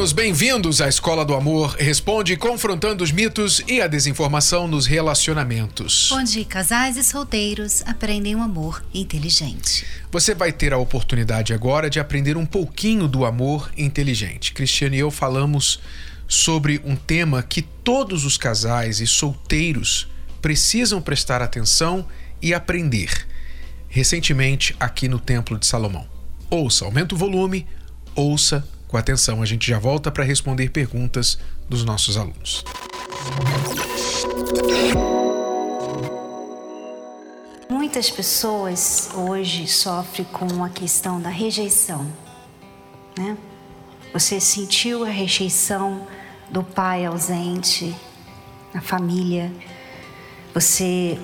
Alunos, bem-vindos à Escola do Amor Responde, confrontando os mitos e a desinformação nos relacionamentos. Onde casais e solteiros aprendem um amor inteligente. Você vai ter a oportunidade agora de aprender um pouquinho do amor inteligente. Cristiane e eu falamos sobre um tema que todos os casais e solteiros precisam prestar atenção e aprender. Recentemente, aqui no Templo de Salomão. Ouça, aumenta o volume, ouça com atenção. A gente já volta para responder perguntas dos nossos alunos. Muitas pessoas hoje sofrem com a questão da rejeição. Né? Você sentiu a rejeição do pai ausente na família. Você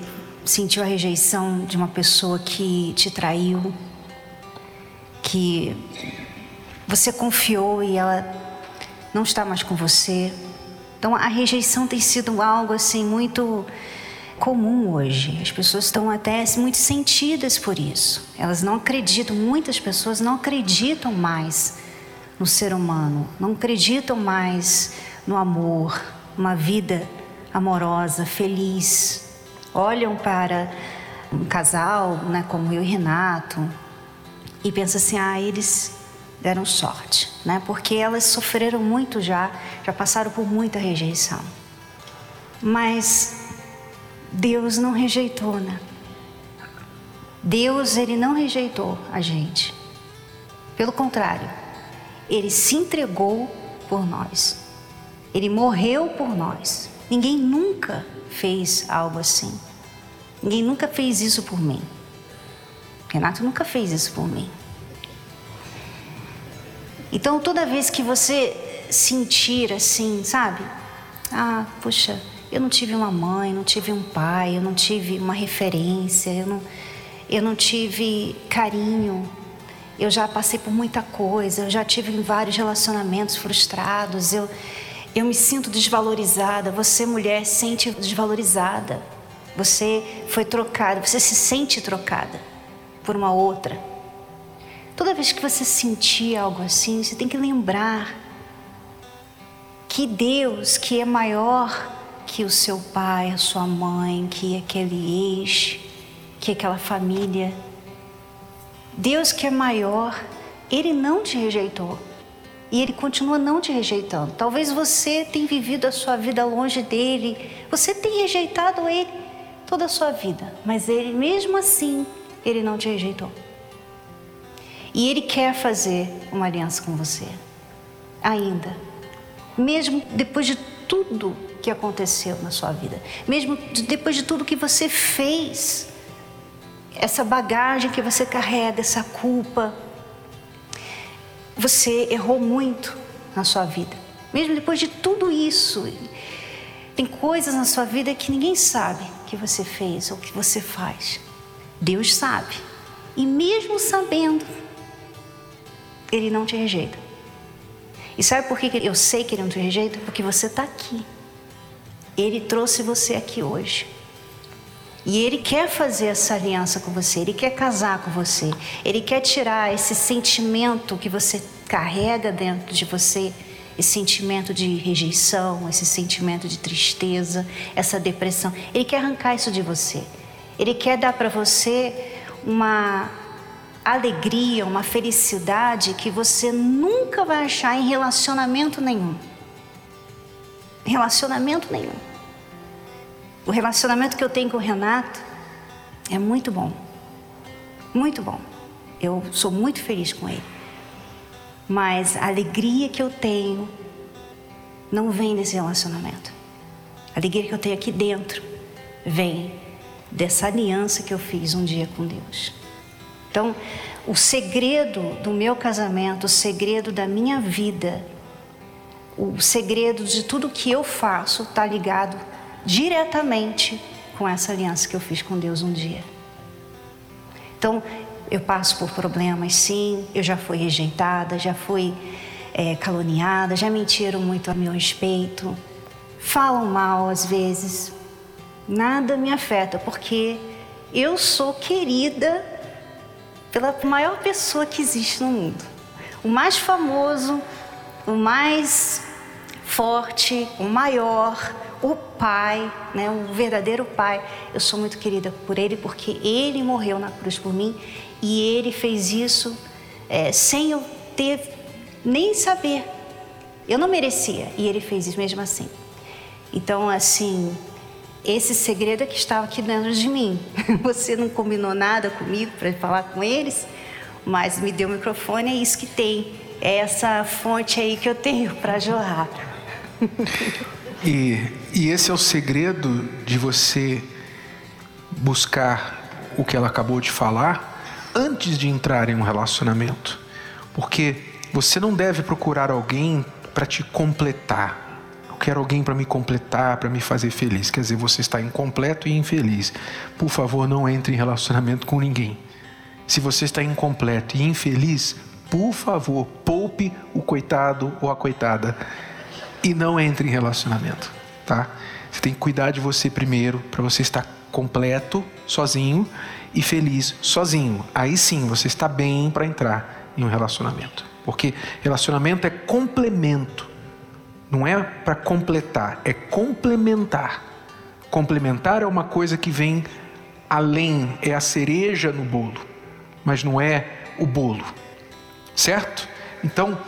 sentiu a rejeição de uma pessoa que te traiu, que você confiou e ela não está mais com você. Então a rejeição tem sido algo assim muito comum hoje. As pessoas estão até muito sentidas por isso. Elas não acreditam, muitas pessoas não acreditam mais no ser humano, não acreditam mais no amor, uma vida amorosa, feliz. Olham para um casal, né, como eu e Renato, e pensam assim: ah, eles deram sorte, né? Porque elas sofreram muito já, já passaram por muita rejeição. Mas Deus não rejeitou, né? Deus, ele não rejeitou a gente. Pelo contrário, ele se entregou por nós. Ele morreu por nós. Ninguém nunca fez algo assim. Ninguém nunca fez isso por mim. Renato nunca fez isso por mim. Então, toda vez que você sentir assim, sabe? Ah, puxa, eu não tive uma mãe, não tive um pai, eu não tive uma referência, eu não, eu não tive carinho. Eu já passei por muita coisa, eu já tive vários relacionamentos frustrados, eu, eu me sinto desvalorizada. Você, mulher, sente desvalorizada. Você foi trocada, você se sente trocada por uma outra. Toda vez que você sentir algo assim, você tem que lembrar que Deus, que é maior que o seu pai, a sua mãe, que aquele ex, que aquela família, Deus que é maior, Ele não te rejeitou. E Ele continua não te rejeitando. Talvez você tenha vivido a sua vida longe dele, você tenha rejeitado Ele toda a sua vida, mas Ele, mesmo assim, Ele não te rejeitou. E Ele quer fazer uma aliança com você, ainda. Mesmo depois de tudo que aconteceu na sua vida, mesmo depois de tudo que você fez, essa bagagem que você carrega, essa culpa, você errou muito na sua vida. Mesmo depois de tudo isso, tem coisas na sua vida que ninguém sabe que você fez ou que você faz. Deus sabe. E mesmo sabendo, ele não te rejeita. E sabe por que eu sei que ele não te rejeita? Porque você está aqui. Ele trouxe você aqui hoje. E ele quer fazer essa aliança com você, ele quer casar com você, ele quer tirar esse sentimento que você carrega dentro de você, esse sentimento de rejeição, esse sentimento de tristeza, essa depressão. Ele quer arrancar isso de você. Ele quer dar para você uma alegria, uma felicidade que você nunca vai achar em relacionamento nenhum. Relacionamento nenhum. O relacionamento que eu tenho com o Renato é muito bom. Muito bom. Eu sou muito feliz com ele. Mas a alegria que eu tenho não vem desse relacionamento. A alegria que eu tenho aqui dentro vem dessa aliança que eu fiz um dia com Deus. Então, o segredo do meu casamento, o segredo da minha vida, o segredo de tudo que eu faço está ligado diretamente com essa aliança que eu fiz com Deus um dia. Então, eu passo por problemas, sim, eu já fui rejeitada, já fui é, caluniada, já mentiram muito a meu respeito, falam mal às vezes. Nada me afeta, porque eu sou querida pela maior pessoa que existe no mundo. O mais famoso, o mais forte, o maior, o pai, né, o verdadeiro pai. Eu sou muito querida por ele porque ele morreu na cruz por mim e ele fez isso é, sem eu ter nem saber. Eu não merecia e ele fez isso mesmo assim. Então, assim, esse segredo é que estava aqui dentro de mim. Você não combinou nada comigo para falar com eles, mas me deu o microfone, é isso que tem. É essa fonte aí que eu tenho para jorrar. E, e esse é o segredo de você buscar o que ela acabou de falar antes de entrar em um relacionamento. Porque você não deve procurar alguém para te completar. Quero alguém para me completar, para me fazer feliz. Quer dizer, você está incompleto e infeliz. Por favor, não entre em relacionamento com ninguém. Se você está incompleto e infeliz, por favor, poupe o coitado ou a coitada e não entre em relacionamento, tá? Você tem que cuidar de você primeiro, para você estar completo, sozinho e feliz sozinho. Aí sim você está bem para entrar em um relacionamento. Porque relacionamento é complemento. Não é para completar, é complementar. Complementar é uma coisa que vem além, é a cereja no bolo, mas não é o bolo. Certo? Então,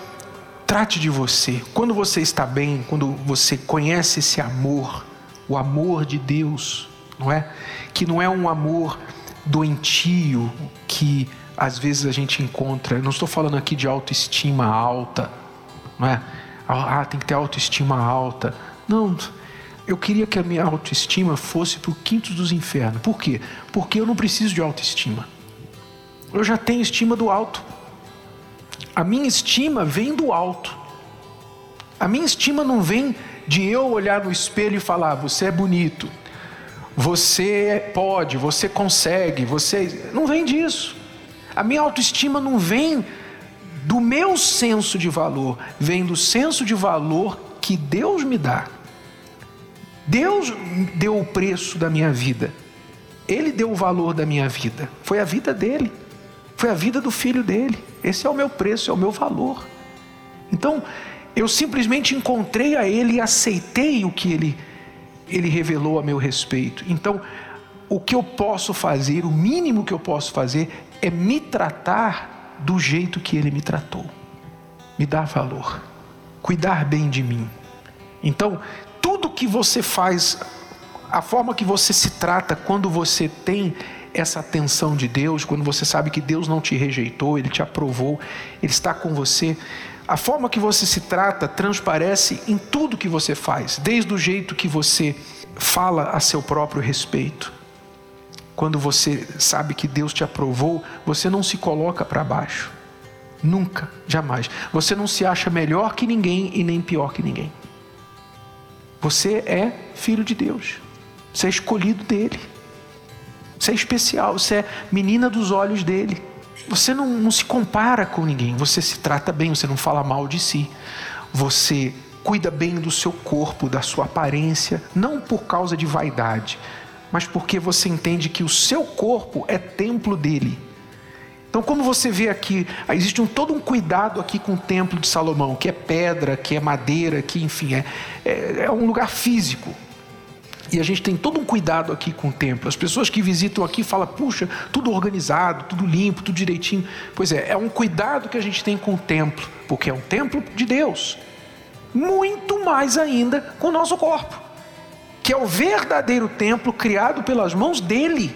Trate de você. Quando você está bem, quando você conhece esse amor, o amor de Deus, não é? Que não é um amor doentio que às vezes a gente encontra. não estou falando aqui de autoestima alta, não é? Ah, tem que ter autoestima alta. Não, eu queria que a minha autoestima fosse para o quinto dos infernos. Por quê? Porque eu não preciso de autoestima. Eu já tenho estima do alto. A minha estima vem do alto. A minha estima não vem de eu olhar no espelho e falar: você é bonito, você pode, você consegue, você. Não vem disso. A minha autoestima não vem do meu senso de valor, vem do senso de valor que Deus me dá. Deus deu o preço da minha vida. Ele deu o valor da minha vida. Foi a vida dele. Foi a vida do filho dele. Esse é o meu preço, é o meu valor. Então, eu simplesmente encontrei a ele e aceitei o que ele, ele revelou a meu respeito. Então, o que eu posso fazer, o mínimo que eu posso fazer, é me tratar do jeito que ele me tratou. Me dar valor, cuidar bem de mim. Então, tudo que você faz, a forma que você se trata quando você tem essa atenção de Deus, quando você sabe que Deus não te rejeitou, Ele te aprovou, Ele está com você, a forma que você se trata transparece em tudo que você faz, desde o jeito que você fala a seu próprio respeito. Quando você sabe que Deus te aprovou, você não se coloca para baixo. Nunca, jamais. Você não se acha melhor que ninguém e nem pior que ninguém. Você é filho de Deus. Você é escolhido dele. Você é especial, você é menina dos olhos dele. Você não, não se compara com ninguém, você se trata bem, você não fala mal de si. Você cuida bem do seu corpo, da sua aparência, não por causa de vaidade, mas porque você entende que o seu corpo é templo dele. Então, como você vê aqui, existe um, todo um cuidado aqui com o templo de Salomão, que é pedra, que é madeira, que enfim, é, é, é um lugar físico. E a gente tem todo um cuidado aqui com o templo. As pessoas que visitam aqui falam, puxa, tudo organizado, tudo limpo, tudo direitinho. Pois é, é um cuidado que a gente tem com o templo, porque é um templo de Deus. Muito mais ainda com o nosso corpo, que é o verdadeiro templo criado pelas mãos dele.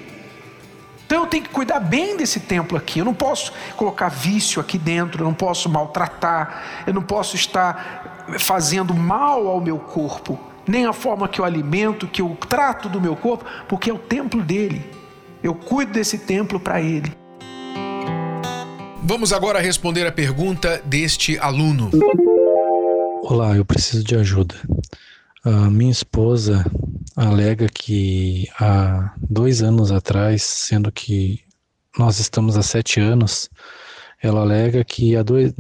Então eu tenho que cuidar bem desse templo aqui. Eu não posso colocar vício aqui dentro, eu não posso maltratar, eu não posso estar fazendo mal ao meu corpo nem a forma que eu alimento, que eu trato do meu corpo, porque é o templo dele. Eu cuido desse templo para ele. Vamos agora responder a pergunta deste aluno. Olá, eu preciso de ajuda. A minha esposa alega que há dois anos atrás, sendo que nós estamos há sete anos, Ela alega que há dois,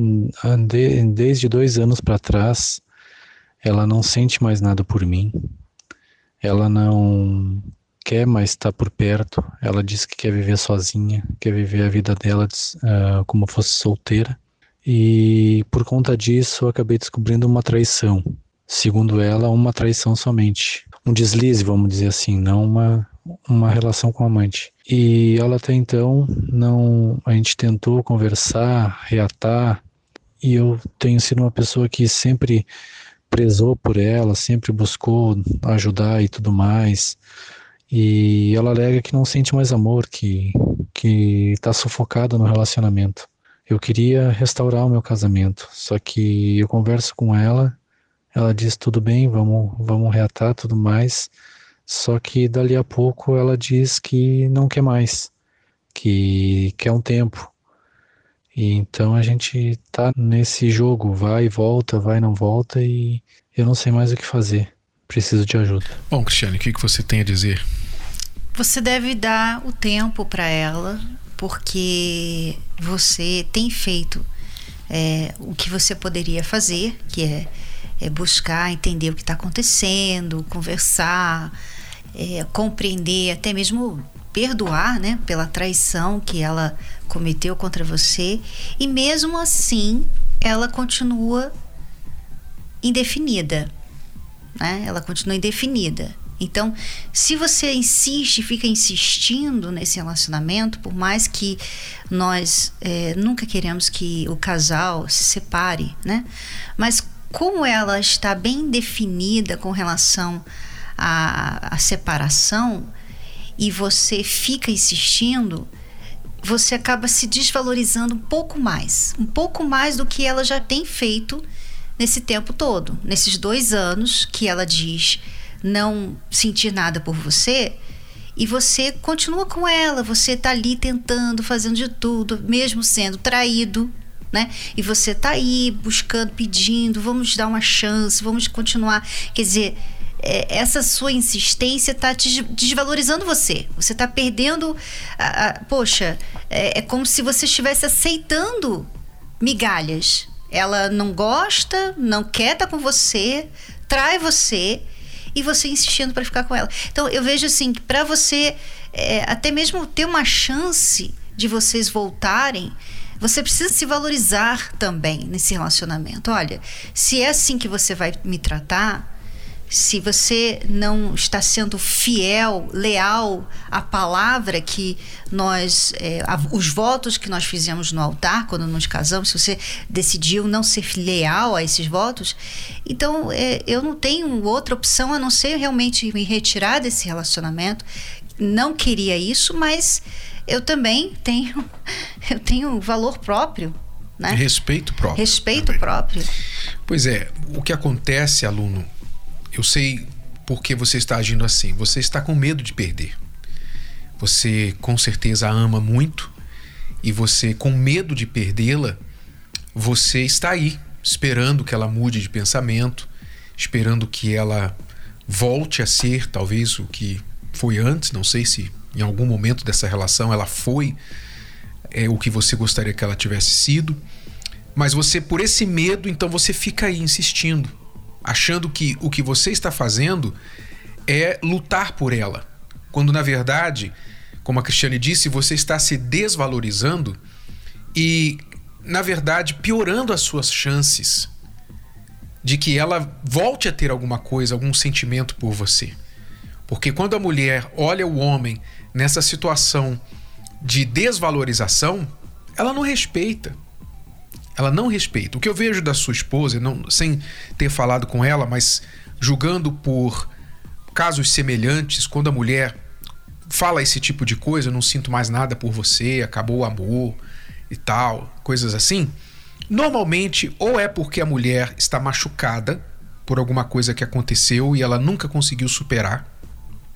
desde dois anos para trás ela não sente mais nada por mim, ela não quer mais estar por perto, ela diz que quer viver sozinha, quer viver a vida dela uh, como fosse solteira. E por conta disso eu acabei descobrindo uma traição. Segundo ela, uma traição somente. Um deslize, vamos dizer assim, não uma, uma relação com amante. E ela até então não. A gente tentou conversar, reatar, e eu tenho sido uma pessoa que sempre prezou por ela, sempre buscou ajudar e tudo mais. E ela alega que não sente mais amor, que que está sufocada no relacionamento. Eu queria restaurar o meu casamento, só que eu converso com ela, ela diz tudo bem, vamos vamos reatar tudo mais. Só que dali a pouco ela diz que não quer mais, que quer um tempo. E então a gente tá nesse jogo, vai e volta, vai e não volta e eu não sei mais o que fazer. Preciso de ajuda. Bom, Cristiane, o que, que você tem a dizer? Você deve dar o tempo para ela, porque você tem feito é, o que você poderia fazer, que é, é buscar entender o que está acontecendo, conversar, é, compreender, até mesmo perdoar, né, pela traição que ela cometeu contra você, e mesmo assim ela continua indefinida, né? Ela continua indefinida. Então, se você insiste, fica insistindo nesse relacionamento, por mais que nós é, nunca queremos que o casal se separe, né? Mas como ela está bem definida com relação à, à separação e você fica insistindo, você acaba se desvalorizando um pouco mais, um pouco mais do que ela já tem feito nesse tempo todo, nesses dois anos que ela diz não sentir nada por você e você continua com ela, você tá ali tentando, fazendo de tudo, mesmo sendo traído, né? E você tá aí buscando, pedindo, vamos dar uma chance, vamos continuar. Quer dizer, é, essa sua insistência tá te desvalorizando você. Você tá perdendo. A, a, poxa, é, é como se você estivesse aceitando migalhas. Ela não gosta, não quer estar tá com você, trai você e você insistindo para ficar com ela. Então eu vejo assim que para você é, até mesmo ter uma chance de vocês voltarem, você precisa se valorizar também nesse relacionamento. Olha, se é assim que você vai me tratar, se você não está sendo fiel, leal à palavra que nós, é, a, os votos que nós fizemos no altar quando nos casamos, se você decidiu não ser leal a esses votos, então é, eu não tenho outra opção a não ser realmente me retirar desse relacionamento. Não queria isso, mas eu também tenho, eu tenho valor próprio. Né? Respeito próprio. Respeito também. próprio. Pois é, o que acontece, aluno, eu sei por que você está agindo assim. Você está com medo de perder. Você com certeza ama muito e você, com medo de perdê-la, você está aí, esperando que ela mude de pensamento, esperando que ela volte a ser talvez o que foi antes. Não sei se em algum momento dessa relação ela foi é, o que você gostaria que ela tivesse sido. Mas você, por esse medo, então você fica aí insistindo achando que o que você está fazendo é lutar por ela, quando na verdade, como a Cristiane disse, você está se desvalorizando e, na verdade, piorando as suas chances de que ela volte a ter alguma coisa, algum sentimento por você. Porque quando a mulher olha o homem nessa situação de desvalorização, ela não respeita ela não respeita. O que eu vejo da sua esposa, não, sem ter falado com ela, mas julgando por casos semelhantes, quando a mulher fala esse tipo de coisa, eu não sinto mais nada por você, acabou o amor e tal, coisas assim. Normalmente, ou é porque a mulher está machucada por alguma coisa que aconteceu e ela nunca conseguiu superar,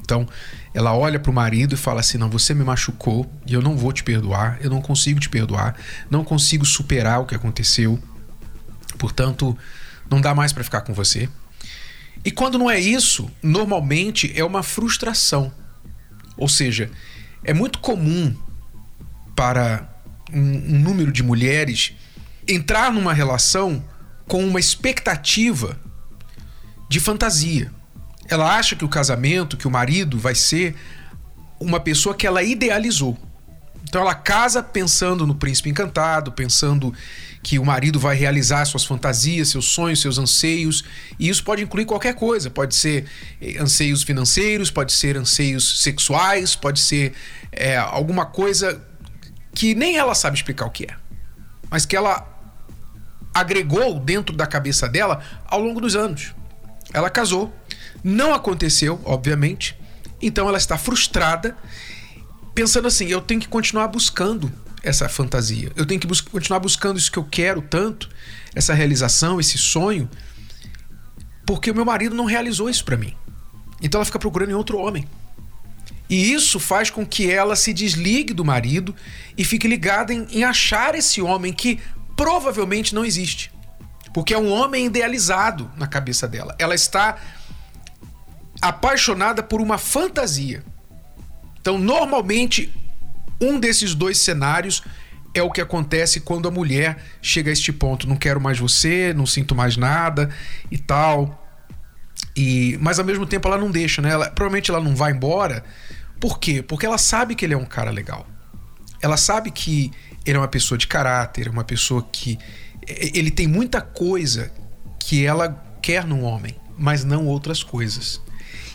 então, ela olha para o marido e fala assim: Não, você me machucou e eu não vou te perdoar, eu não consigo te perdoar, não consigo superar o que aconteceu, portanto, não dá mais para ficar com você. E quando não é isso, normalmente é uma frustração. Ou seja, é muito comum para um, um número de mulheres entrar numa relação com uma expectativa de fantasia. Ela acha que o casamento, que o marido vai ser uma pessoa que ela idealizou. Então ela casa pensando no príncipe encantado, pensando que o marido vai realizar suas fantasias, seus sonhos, seus anseios, e isso pode incluir qualquer coisa, pode ser eh, anseios financeiros, pode ser anseios sexuais, pode ser é, alguma coisa que nem ela sabe explicar o que é, mas que ela agregou dentro da cabeça dela ao longo dos anos. Ela casou, não aconteceu, obviamente, então ela está frustrada, pensando assim: eu tenho que continuar buscando essa fantasia, eu tenho que bus continuar buscando isso que eu quero tanto, essa realização, esse sonho, porque o meu marido não realizou isso para mim. Então ela fica procurando em outro homem. E isso faz com que ela se desligue do marido e fique ligada em, em achar esse homem que provavelmente não existe. Porque é um homem idealizado na cabeça dela. Ela está apaixonada por uma fantasia. Então, normalmente, um desses dois cenários é o que acontece quando a mulher chega a este ponto. Não quero mais você, não sinto mais nada e tal. E, mas ao mesmo tempo ela não deixa, né? Ela, provavelmente ela não vai embora. Por quê? Porque ela sabe que ele é um cara legal. Ela sabe que ele é uma pessoa de caráter, uma pessoa que ele tem muita coisa que ela quer num homem, mas não outras coisas.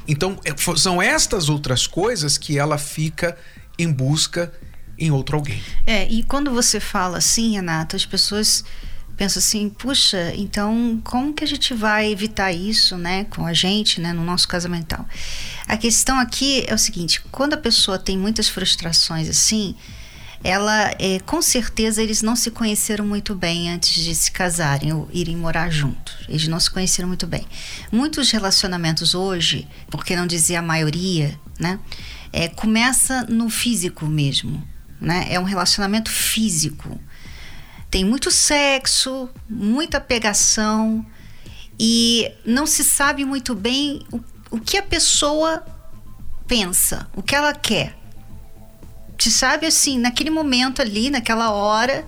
Então, é, são estas outras coisas que ela fica em busca em outro alguém. É, e quando você fala assim, Renata, as pessoas pensam assim, puxa, então como que a gente vai evitar isso, né, com a gente, né, no nosso casamento? A questão aqui é o seguinte, quando a pessoa tem muitas frustrações assim, ela, é, com certeza, eles não se conheceram muito bem antes de se casarem ou irem morar juntos. Eles não se conheceram muito bem. Muitos relacionamentos hoje, porque não dizer a maioria, né, é, começa no físico mesmo. Né? É um relacionamento físico. Tem muito sexo, muita pegação e não se sabe muito bem o, o que a pessoa pensa, o que ela quer se sabe assim, naquele momento ali, naquela hora,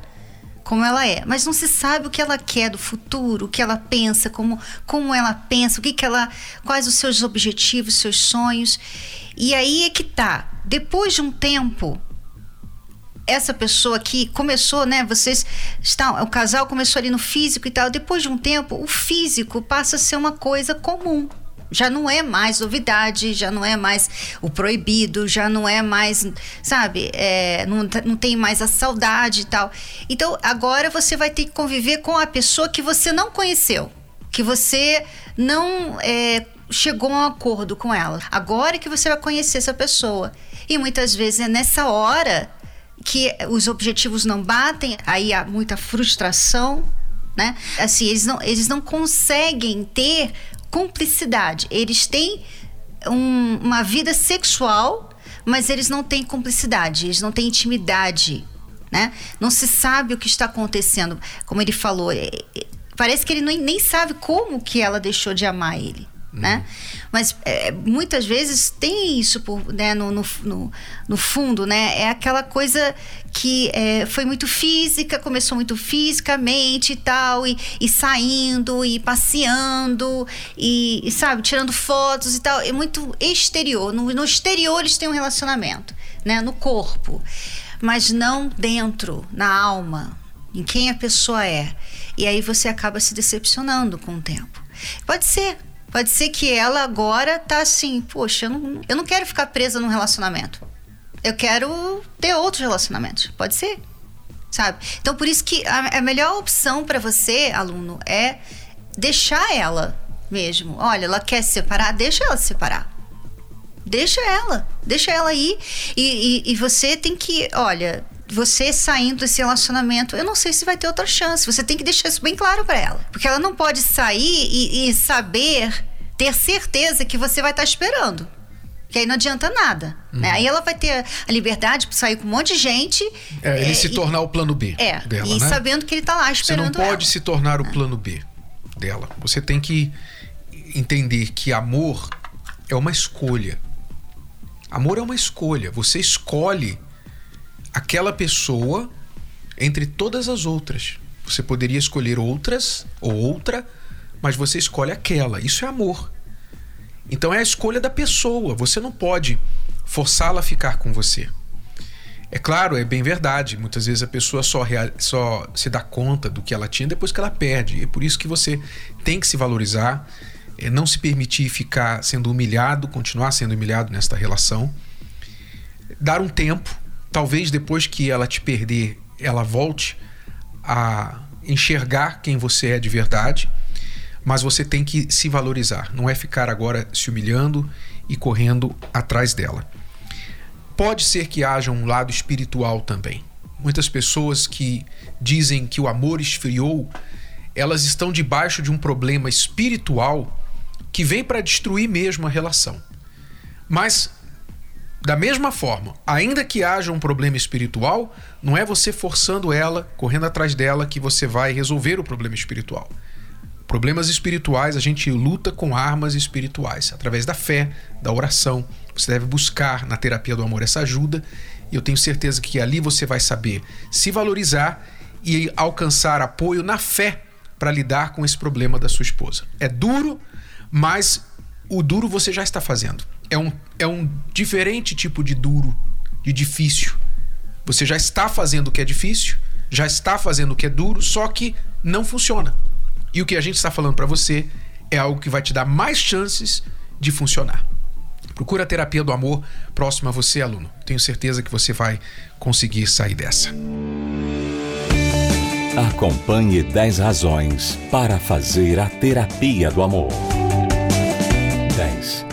como ela é, mas não se sabe o que ela quer do futuro, o que ela pensa, como, como ela pensa, o que, que ela, quais os seus objetivos, seus sonhos. E aí é que tá. Depois de um tempo, essa pessoa que começou, né? Vocês estão, o casal começou ali no físico e tal. Depois de um tempo, o físico passa a ser uma coisa comum já não é mais novidade, já não é mais o proibido, já não é mais, sabe, é, não, não tem mais a saudade e tal. Então agora você vai ter que conviver com a pessoa que você não conheceu, que você não é, chegou a um acordo com ela. Agora que você vai conhecer essa pessoa. E muitas vezes é nessa hora que os objetivos não batem, aí há muita frustração, né? Assim, eles não, eles não conseguem ter cumplicidade. Eles têm um, uma vida sexual, mas eles não têm cumplicidade, eles não têm intimidade. Né? Não se sabe o que está acontecendo. Como ele falou, é, é, parece que ele nem, sabe como que ela deixou de amar ele né? Mas é, muitas vezes tem isso por, né, no, no, no, no, fundo, né? É aquela coisa que é, foi muito física, começou muito fisicamente e tal, e, e saindo, e passeando, e, e, sabe, tirando fotos e tal. É muito exterior. No, no exterior eles têm um relacionamento, né? No corpo. Mas não dentro, na alma, em quem a pessoa é. E aí você acaba se decepcionando com o tempo. Pode ser Pode ser que ela agora tá assim, poxa, eu não, eu não quero ficar presa num relacionamento. Eu quero ter outros relacionamentos. Pode ser. Sabe? Então, por isso que a, a melhor opção para você, aluno, é deixar ela mesmo. Olha, ela quer se separar, deixa ela se separar. Deixa ela, deixa ela ir. E, e, e você tem que, olha, você saindo desse relacionamento, eu não sei se vai ter outra chance. Você tem que deixar isso bem claro para ela. Porque ela não pode sair e, e, saber, ter certeza que você vai estar tá esperando. Que aí não adianta nada. Uhum. Né? Aí ela vai ter a liberdade para sair com um monte de gente. É, ele é, se e, tornar o plano B é, dela. E né? sabendo que ele está lá esperando. Você não pode ela. se tornar o plano B dela. Você tem que entender que amor é uma escolha. Amor é uma escolha. Você escolhe aquela pessoa entre todas as outras. Você poderia escolher outras ou outra, mas você escolhe aquela. Isso é amor. Então é a escolha da pessoa. Você não pode forçá-la a ficar com você. É claro, é bem verdade. Muitas vezes a pessoa só, só se dá conta do que ela tinha depois que ela perde. E é por isso que você tem que se valorizar, é, não se permitir ficar sendo humilhado, continuar sendo humilhado nesta relação. Dar um tempo, talvez depois que ela te perder, ela volte a enxergar quem você é de verdade, mas você tem que se valorizar, não é ficar agora se humilhando e correndo atrás dela. Pode ser que haja um lado espiritual também. Muitas pessoas que dizem que o amor esfriou, elas estão debaixo de um problema espiritual que vem para destruir mesmo a relação. Mas da mesma forma, ainda que haja um problema espiritual, não é você forçando ela, correndo atrás dela, que você vai resolver o problema espiritual. Problemas espirituais a gente luta com armas espirituais, através da fé, da oração. Você deve buscar na terapia do amor essa ajuda, e eu tenho certeza que ali você vai saber se valorizar e alcançar apoio na fé para lidar com esse problema da sua esposa. É duro, mas o duro você já está fazendo é um, é um diferente tipo de duro, de difícil. Você já está fazendo o que é difícil, já está fazendo o que é duro, só que não funciona. E o que a gente está falando para você é algo que vai te dar mais chances de funcionar. Procura a terapia do amor próximo a você, aluno. Tenho certeza que você vai conseguir sair dessa. Acompanhe 10 razões para fazer a terapia do amor. 10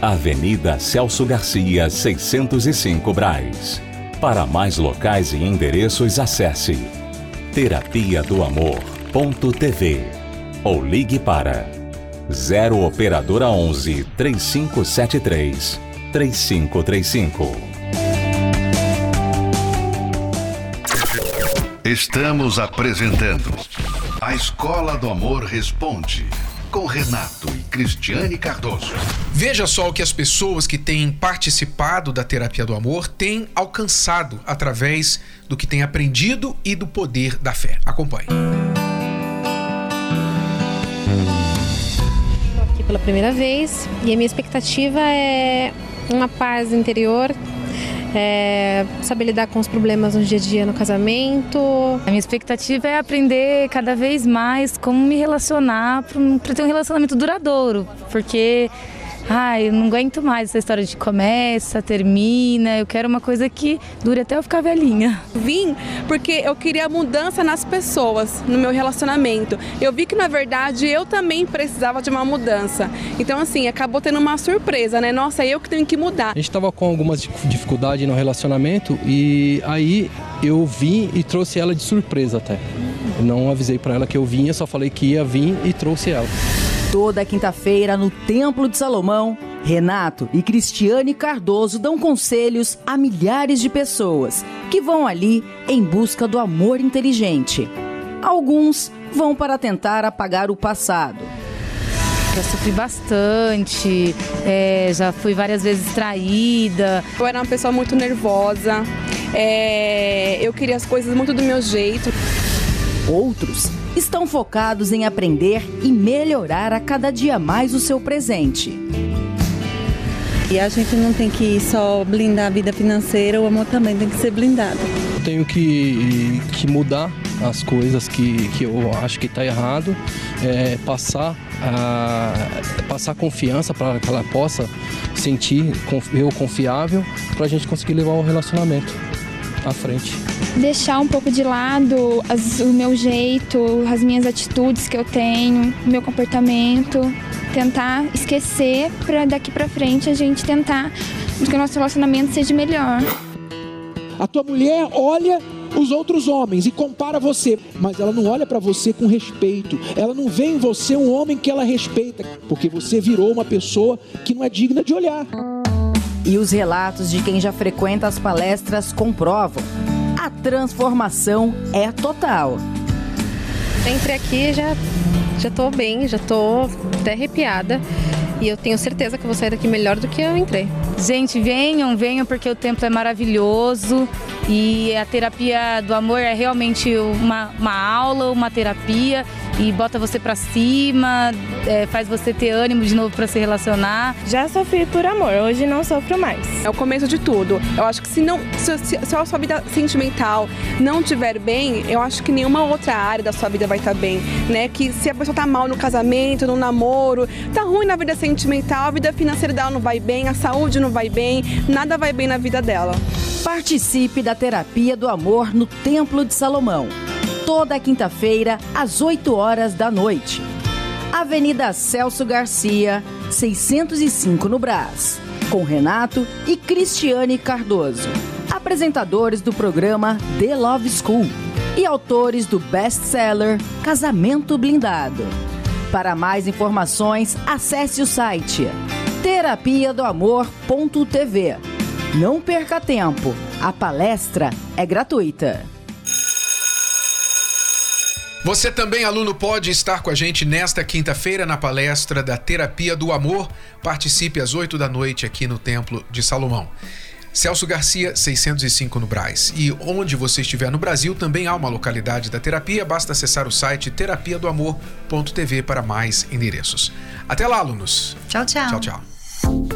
Avenida Celso Garcia, 605 Braz. Para mais locais e endereços, acesse terapia do amor.tv ou ligue para 0 operadora 11 3573 3535. Estamos apresentando A Escola do Amor Responde com Renato e Cristiane Cardoso. Veja só o que as pessoas que têm participado da terapia do amor têm alcançado através do que têm aprendido e do poder da fé. Acompanhe. Estou aqui pela primeira vez e a minha expectativa é uma paz interior é, saber lidar com os problemas no dia a dia no casamento. A minha expectativa é aprender cada vez mais como me relacionar para ter um relacionamento duradouro, porque ai, eu não aguento mais essa história de começa, termina, eu quero uma coisa que dure até eu ficar velhinha. Vim porque eu queria mudança nas pessoas, no meu relacionamento. Eu vi que na verdade eu também precisava de uma mudança. Então assim, acabou tendo uma surpresa, né? Nossa, eu que tenho que mudar. A gente estava com algumas dificuldades no relacionamento e aí eu vim e trouxe ela de surpresa até. Não avisei para ela que eu vinha, só falei que ia vir e trouxe ela. Toda quinta-feira no Templo de Salomão, Renato e Cristiane Cardoso dão conselhos a milhares de pessoas que vão ali em busca do amor inteligente. Alguns vão para tentar apagar o passado. Já sofri bastante, é, já fui várias vezes traída. Eu era uma pessoa muito nervosa, é, eu queria as coisas muito do meu jeito. Outros estão focados em aprender e melhorar a cada dia mais o seu presente. E a gente não tem que só blindar a vida financeira, o amor também tem que ser blindado. Tenho que, que mudar as coisas que, que eu acho que está errado, é, passar, a, passar confiança para que ela possa sentir eu confiável para a gente conseguir levar o relacionamento à frente. Deixar um pouco de lado as, o meu jeito, as minhas atitudes que eu tenho, o meu comportamento, tentar esquecer para daqui para frente a gente tentar que o nosso relacionamento seja melhor. A tua mulher olha os outros homens e compara você, mas ela não olha para você com respeito. Ela não vê em você um homem que ela respeita, porque você virou uma pessoa que não é digna de olhar. E os relatos de quem já frequenta as palestras comprovam. A transformação é total. Entre aqui já já tô bem, já tô até arrepiada. E eu tenho certeza que vou sair daqui melhor do que eu entrei. Gente, venham, venham, porque o templo é maravilhoso. E a terapia do amor é realmente uma, uma aula, uma terapia e bota você para cima, é, faz você ter ânimo de novo para se relacionar. Já sofri por amor, hoje não sofro mais. É o começo de tudo. Eu acho que se não, se, se, se a sua vida sentimental não estiver bem, eu acho que nenhuma outra área da sua vida vai estar tá bem, né? Que se a pessoa tá mal no casamento, no namoro, tá ruim na vida sentimental, a vida financeira dela não vai bem, a saúde não vai bem, nada vai bem na vida dela. Participe da terapia do amor no Templo de Salomão toda quinta-feira, às 8 horas da noite. Avenida Celso Garcia, 605 no Brás, com Renato e Cristiane Cardoso, apresentadores do programa The Love School e autores do best-seller Casamento Blindado. Para mais informações, acesse o site terapia do amor.tv. Não perca tempo, a palestra é gratuita. Você também, aluno, pode estar com a gente nesta quinta-feira na palestra da Terapia do Amor. Participe às 8 da noite aqui no Templo de Salomão. Celso Garcia, 605 no Braz. E onde você estiver no Brasil, também há uma localidade da terapia. Basta acessar o site terapiadoamor.tv para mais endereços. Até lá, alunos. Tchau, tchau. Tchau, tchau.